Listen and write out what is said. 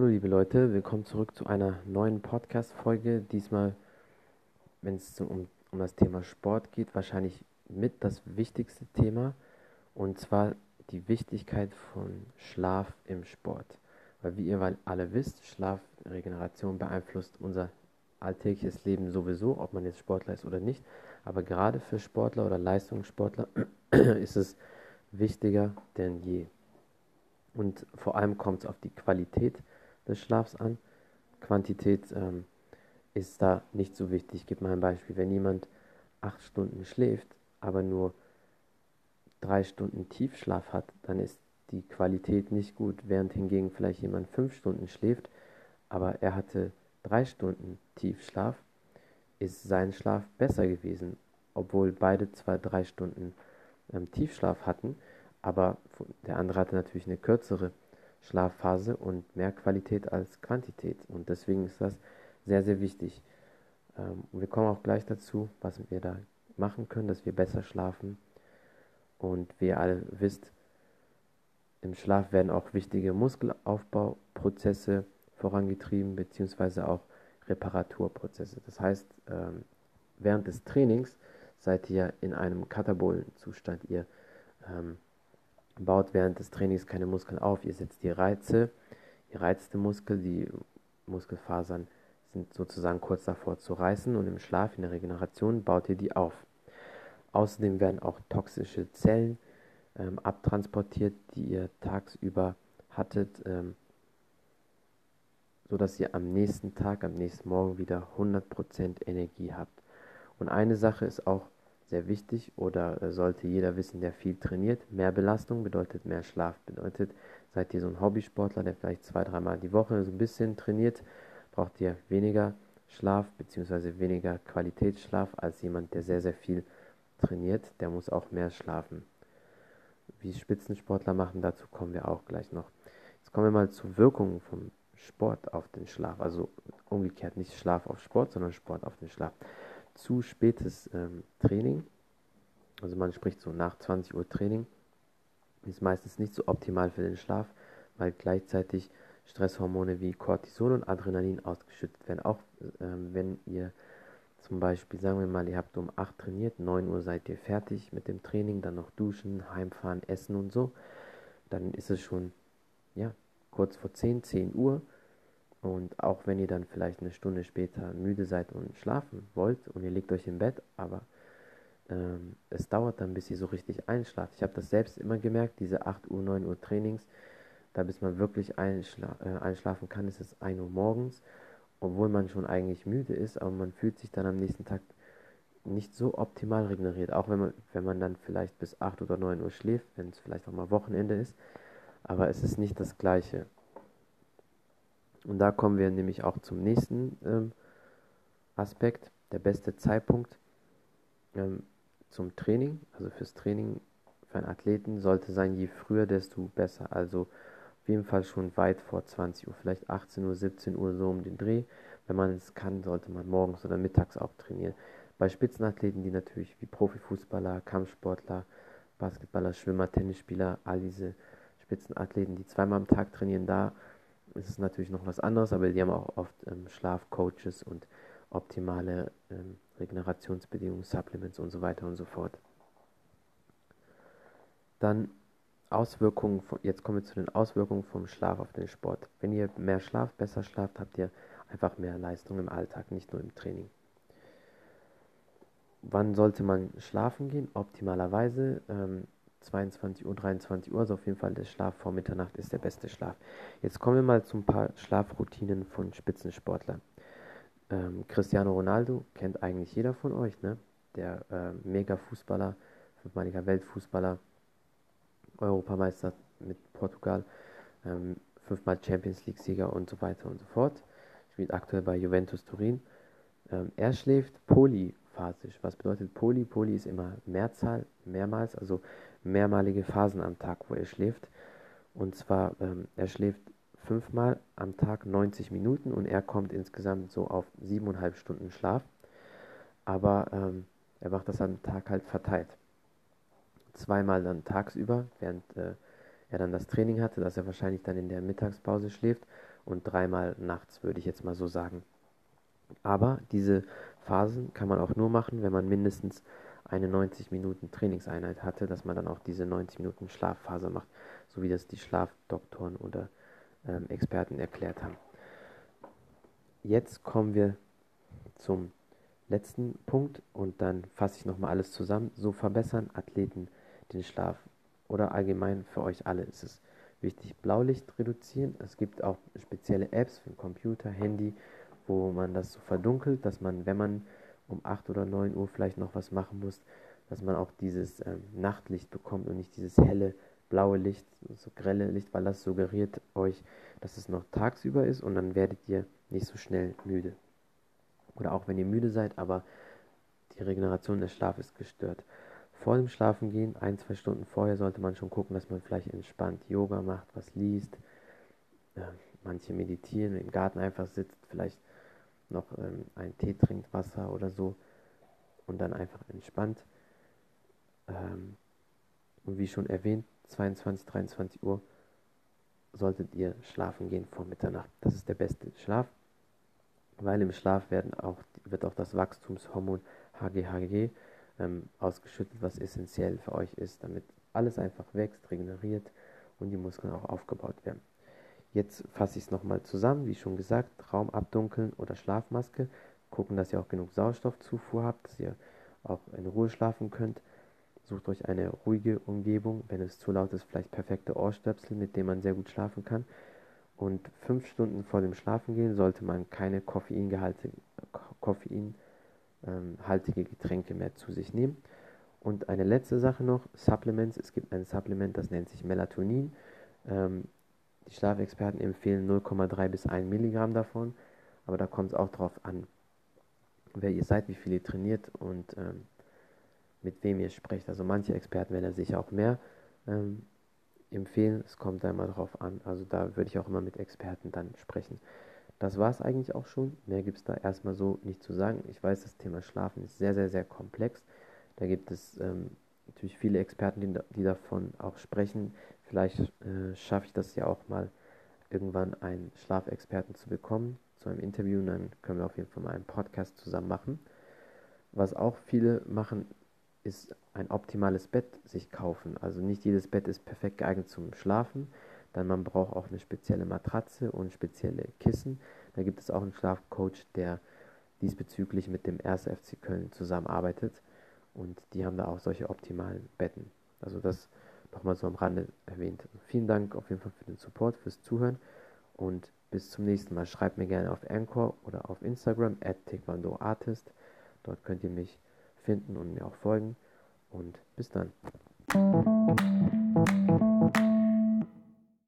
Hallo liebe Leute, willkommen zurück zu einer neuen Podcast-Folge. Diesmal, wenn es um, um das Thema Sport geht, wahrscheinlich mit das wichtigste Thema und zwar die Wichtigkeit von Schlaf im Sport. Weil wie ihr alle wisst, Schlafregeneration beeinflusst unser alltägliches Leben sowieso, ob man jetzt Sportler ist oder nicht. Aber gerade für Sportler oder Leistungssportler ist es wichtiger denn je. Und vor allem kommt es auf die Qualität des Schlafs an. Quantität ähm, ist da nicht so wichtig. Ich gebe mal ein Beispiel. Wenn jemand acht Stunden schläft, aber nur drei Stunden Tiefschlaf hat, dann ist die Qualität nicht gut. Während hingegen vielleicht jemand fünf Stunden schläft, aber er hatte drei Stunden Tiefschlaf, ist sein Schlaf besser gewesen, obwohl beide zwar drei Stunden ähm, Tiefschlaf hatten, aber der andere hatte natürlich eine kürzere Schlafphase und mehr Qualität als Quantität. Und deswegen ist das sehr, sehr wichtig. Ähm, wir kommen auch gleich dazu, was wir da machen können, dass wir besser schlafen. Und wie ihr alle wisst, im Schlaf werden auch wichtige Muskelaufbauprozesse vorangetrieben, beziehungsweise auch Reparaturprozesse. Das heißt, ähm, während des Trainings seid ihr in einem katabolen Zustand. Ihr ähm, baut während des Trainings keine Muskeln auf. Ihr setzt die Reize, ihr reizt den Muskel, die Muskelfasern sind sozusagen kurz davor zu reißen und im Schlaf, in der Regeneration, baut ihr die auf. Außerdem werden auch toxische Zellen ähm, abtransportiert, die ihr tagsüber hattet, ähm, sodass ihr am nächsten Tag, am nächsten Morgen wieder 100% Energie habt. Und eine Sache ist auch sehr wichtig oder äh, sollte jeder wissen, der viel trainiert. Mehr Belastung bedeutet mehr Schlaf. Bedeutet, seid ihr so ein Hobbysportler, der vielleicht zwei, dreimal die Woche so ein bisschen trainiert, braucht ihr weniger Schlaf bzw. weniger Qualitätsschlaf als jemand, der sehr, sehr viel trainiert. Der muss auch mehr schlafen. Wie Spitzensportler machen, dazu kommen wir auch gleich noch. Jetzt kommen wir mal zur Wirkung vom Sport auf den Schlaf. Also umgekehrt nicht Schlaf auf Sport, sondern Sport auf den Schlaf zu spätes ähm, Training, also man spricht so nach 20 Uhr Training, ist meistens nicht so optimal für den Schlaf, weil gleichzeitig Stresshormone wie Cortison und Adrenalin ausgeschüttet werden. Auch ähm, wenn ihr zum Beispiel, sagen wir mal, ihr habt um 8 trainiert, 9 Uhr seid ihr fertig mit dem Training, dann noch duschen, heimfahren, essen und so, dann ist es schon, ja, kurz vor 10, 10 Uhr und auch wenn ihr dann vielleicht eine Stunde später müde seid und schlafen wollt und ihr legt euch im Bett, aber ähm, es dauert dann, bis ihr so richtig einschlaft. Ich habe das selbst immer gemerkt, diese 8 Uhr, 9 Uhr Trainings, da bis man wirklich einschla äh, einschlafen kann, ist es 1 Uhr morgens, obwohl man schon eigentlich müde ist, aber man fühlt sich dann am nächsten Tag nicht so optimal regeneriert, auch wenn man, wenn man dann vielleicht bis 8 oder 9 Uhr schläft, wenn es vielleicht auch mal Wochenende ist, aber es ist nicht das gleiche. Und da kommen wir nämlich auch zum nächsten ähm, Aspekt. Der beste Zeitpunkt ähm, zum Training, also fürs Training für einen Athleten, sollte sein, je früher, desto besser. Also auf jeden Fall schon weit vor 20 Uhr, vielleicht 18 Uhr, 17 Uhr so um den Dreh. Wenn man es kann, sollte man morgens oder mittags auch trainieren. Bei Spitzenathleten, die natürlich wie Profifußballer, Kampfsportler, Basketballer, Schwimmer, Tennisspieler, all diese Spitzenathleten, die zweimal am Tag trainieren, da ist es natürlich noch was anderes, aber die haben auch oft ähm, Schlafcoaches und optimale ähm, Regenerationsbedingungen, Supplements und so weiter und so fort. Dann Auswirkungen, von, jetzt kommen wir zu den Auswirkungen vom Schlaf auf den Sport. Wenn ihr mehr schlaft, besser schlaft, habt ihr einfach mehr Leistung im Alltag, nicht nur im Training. Wann sollte man schlafen gehen? Optimalerweise ähm, 22 Uhr, 23 Uhr, also auf jeden Fall der Schlaf vor Mitternacht ist der beste Schlaf. Jetzt kommen wir mal zu ein paar Schlafroutinen von Spitzensportlern. Ähm, Cristiano Ronaldo kennt eigentlich jeder von euch, ne? Der äh, Mega-Fußballer, fünfmaliger Weltfußballer, Europameister mit Portugal, ähm, fünfmal Champions League-Sieger und so weiter und so fort. Spielt aktuell bei Juventus Turin. Ähm, er schläft polyphasisch. Was bedeutet Poly? Poly ist immer Mehrzahl, mehrmals, also mehrmalige Phasen am Tag, wo er schläft. Und zwar, ähm, er schläft fünfmal am Tag 90 Minuten und er kommt insgesamt so auf siebeneinhalb Stunden Schlaf. Aber ähm, er macht das am Tag halt verteilt. Zweimal dann tagsüber, während äh, er dann das Training hatte, dass er wahrscheinlich dann in der Mittagspause schläft und dreimal nachts, würde ich jetzt mal so sagen. Aber diese Phasen kann man auch nur machen, wenn man mindestens eine 90 Minuten Trainingseinheit hatte, dass man dann auch diese 90 Minuten Schlafphase macht, so wie das die Schlafdoktoren oder ähm, Experten erklärt haben. Jetzt kommen wir zum letzten Punkt und dann fasse ich nochmal alles zusammen. So verbessern Athleten den Schlaf oder allgemein für euch alle ist es wichtig. Blaulicht reduzieren. Es gibt auch spezielle Apps für den Computer, Handy, wo man das so verdunkelt, dass man, wenn man um 8 oder 9 Uhr vielleicht noch was machen muss, dass man auch dieses ähm, Nachtlicht bekommt und nicht dieses helle blaue Licht, so grelle Licht, weil das suggeriert euch, dass es noch tagsüber ist und dann werdet ihr nicht so schnell müde. Oder auch wenn ihr müde seid, aber die Regeneration des Schlafes ist gestört. Vor dem Schlafengehen, ein, zwei Stunden vorher, sollte man schon gucken, dass man vielleicht entspannt Yoga macht, was liest. Äh, manche meditieren, im Garten einfach sitzt, vielleicht noch ähm, einen Tee trinkt, Wasser oder so und dann einfach entspannt. Ähm, und wie schon erwähnt, 22, 23 Uhr solltet ihr schlafen gehen vor Mitternacht. Das ist der beste Schlaf, weil im Schlaf werden auch, wird auch das Wachstumshormon HGHG ähm, ausgeschüttet, was essentiell für euch ist, damit alles einfach wächst, regeneriert und die Muskeln auch aufgebaut werden. Jetzt fasse ich es nochmal zusammen, wie schon gesagt, Raum abdunkeln oder Schlafmaske, gucken, dass ihr auch genug Sauerstoffzufuhr habt, dass ihr auch in Ruhe schlafen könnt. Sucht euch eine ruhige Umgebung, wenn es zu laut ist, vielleicht perfekte Ohrstöpsel, mit denen man sehr gut schlafen kann. Und fünf Stunden vor dem Schlafengehen sollte man keine koffeingehaltige, koffeinhaltige ähm, Getränke mehr zu sich nehmen. Und eine letzte Sache noch, Supplements. Es gibt ein Supplement, das nennt sich Melatonin. Ähm, die Schlafexperten empfehlen 0,3 bis 1 Milligramm davon, aber da kommt es auch drauf an, wer ihr seid, wie viel ihr trainiert und ähm, mit wem ihr sprecht. Also manche Experten werden sich auch mehr ähm, empfehlen. Es kommt da immer drauf an. Also da würde ich auch immer mit Experten dann sprechen. Das war es eigentlich auch schon. Mehr gibt es da erstmal so nicht zu sagen. Ich weiß, das Thema Schlafen ist sehr, sehr, sehr komplex. Da gibt es ähm, natürlich viele Experten, die, die, davon auch sprechen. Vielleicht äh, schaffe ich das ja auch mal irgendwann einen Schlafexperten zu bekommen zu einem Interview und dann können wir auf jeden Fall mal einen Podcast zusammen machen. Was auch viele machen, ist ein optimales Bett sich kaufen. Also nicht jedes Bett ist perfekt geeignet zum Schlafen, dann man braucht auch eine spezielle Matratze und spezielle Kissen. Da gibt es auch einen Schlafcoach, der diesbezüglich mit dem 1. FC Köln zusammenarbeitet und die haben da auch solche optimalen Betten. Also das nochmal so am Rande erwähnt. Also vielen Dank auf jeden Fall für den Support, fürs Zuhören und bis zum nächsten Mal. Schreibt mir gerne auf Anchor oder auf Instagram at Artist. Dort könnt ihr mich finden und mir auch folgen. Und bis dann.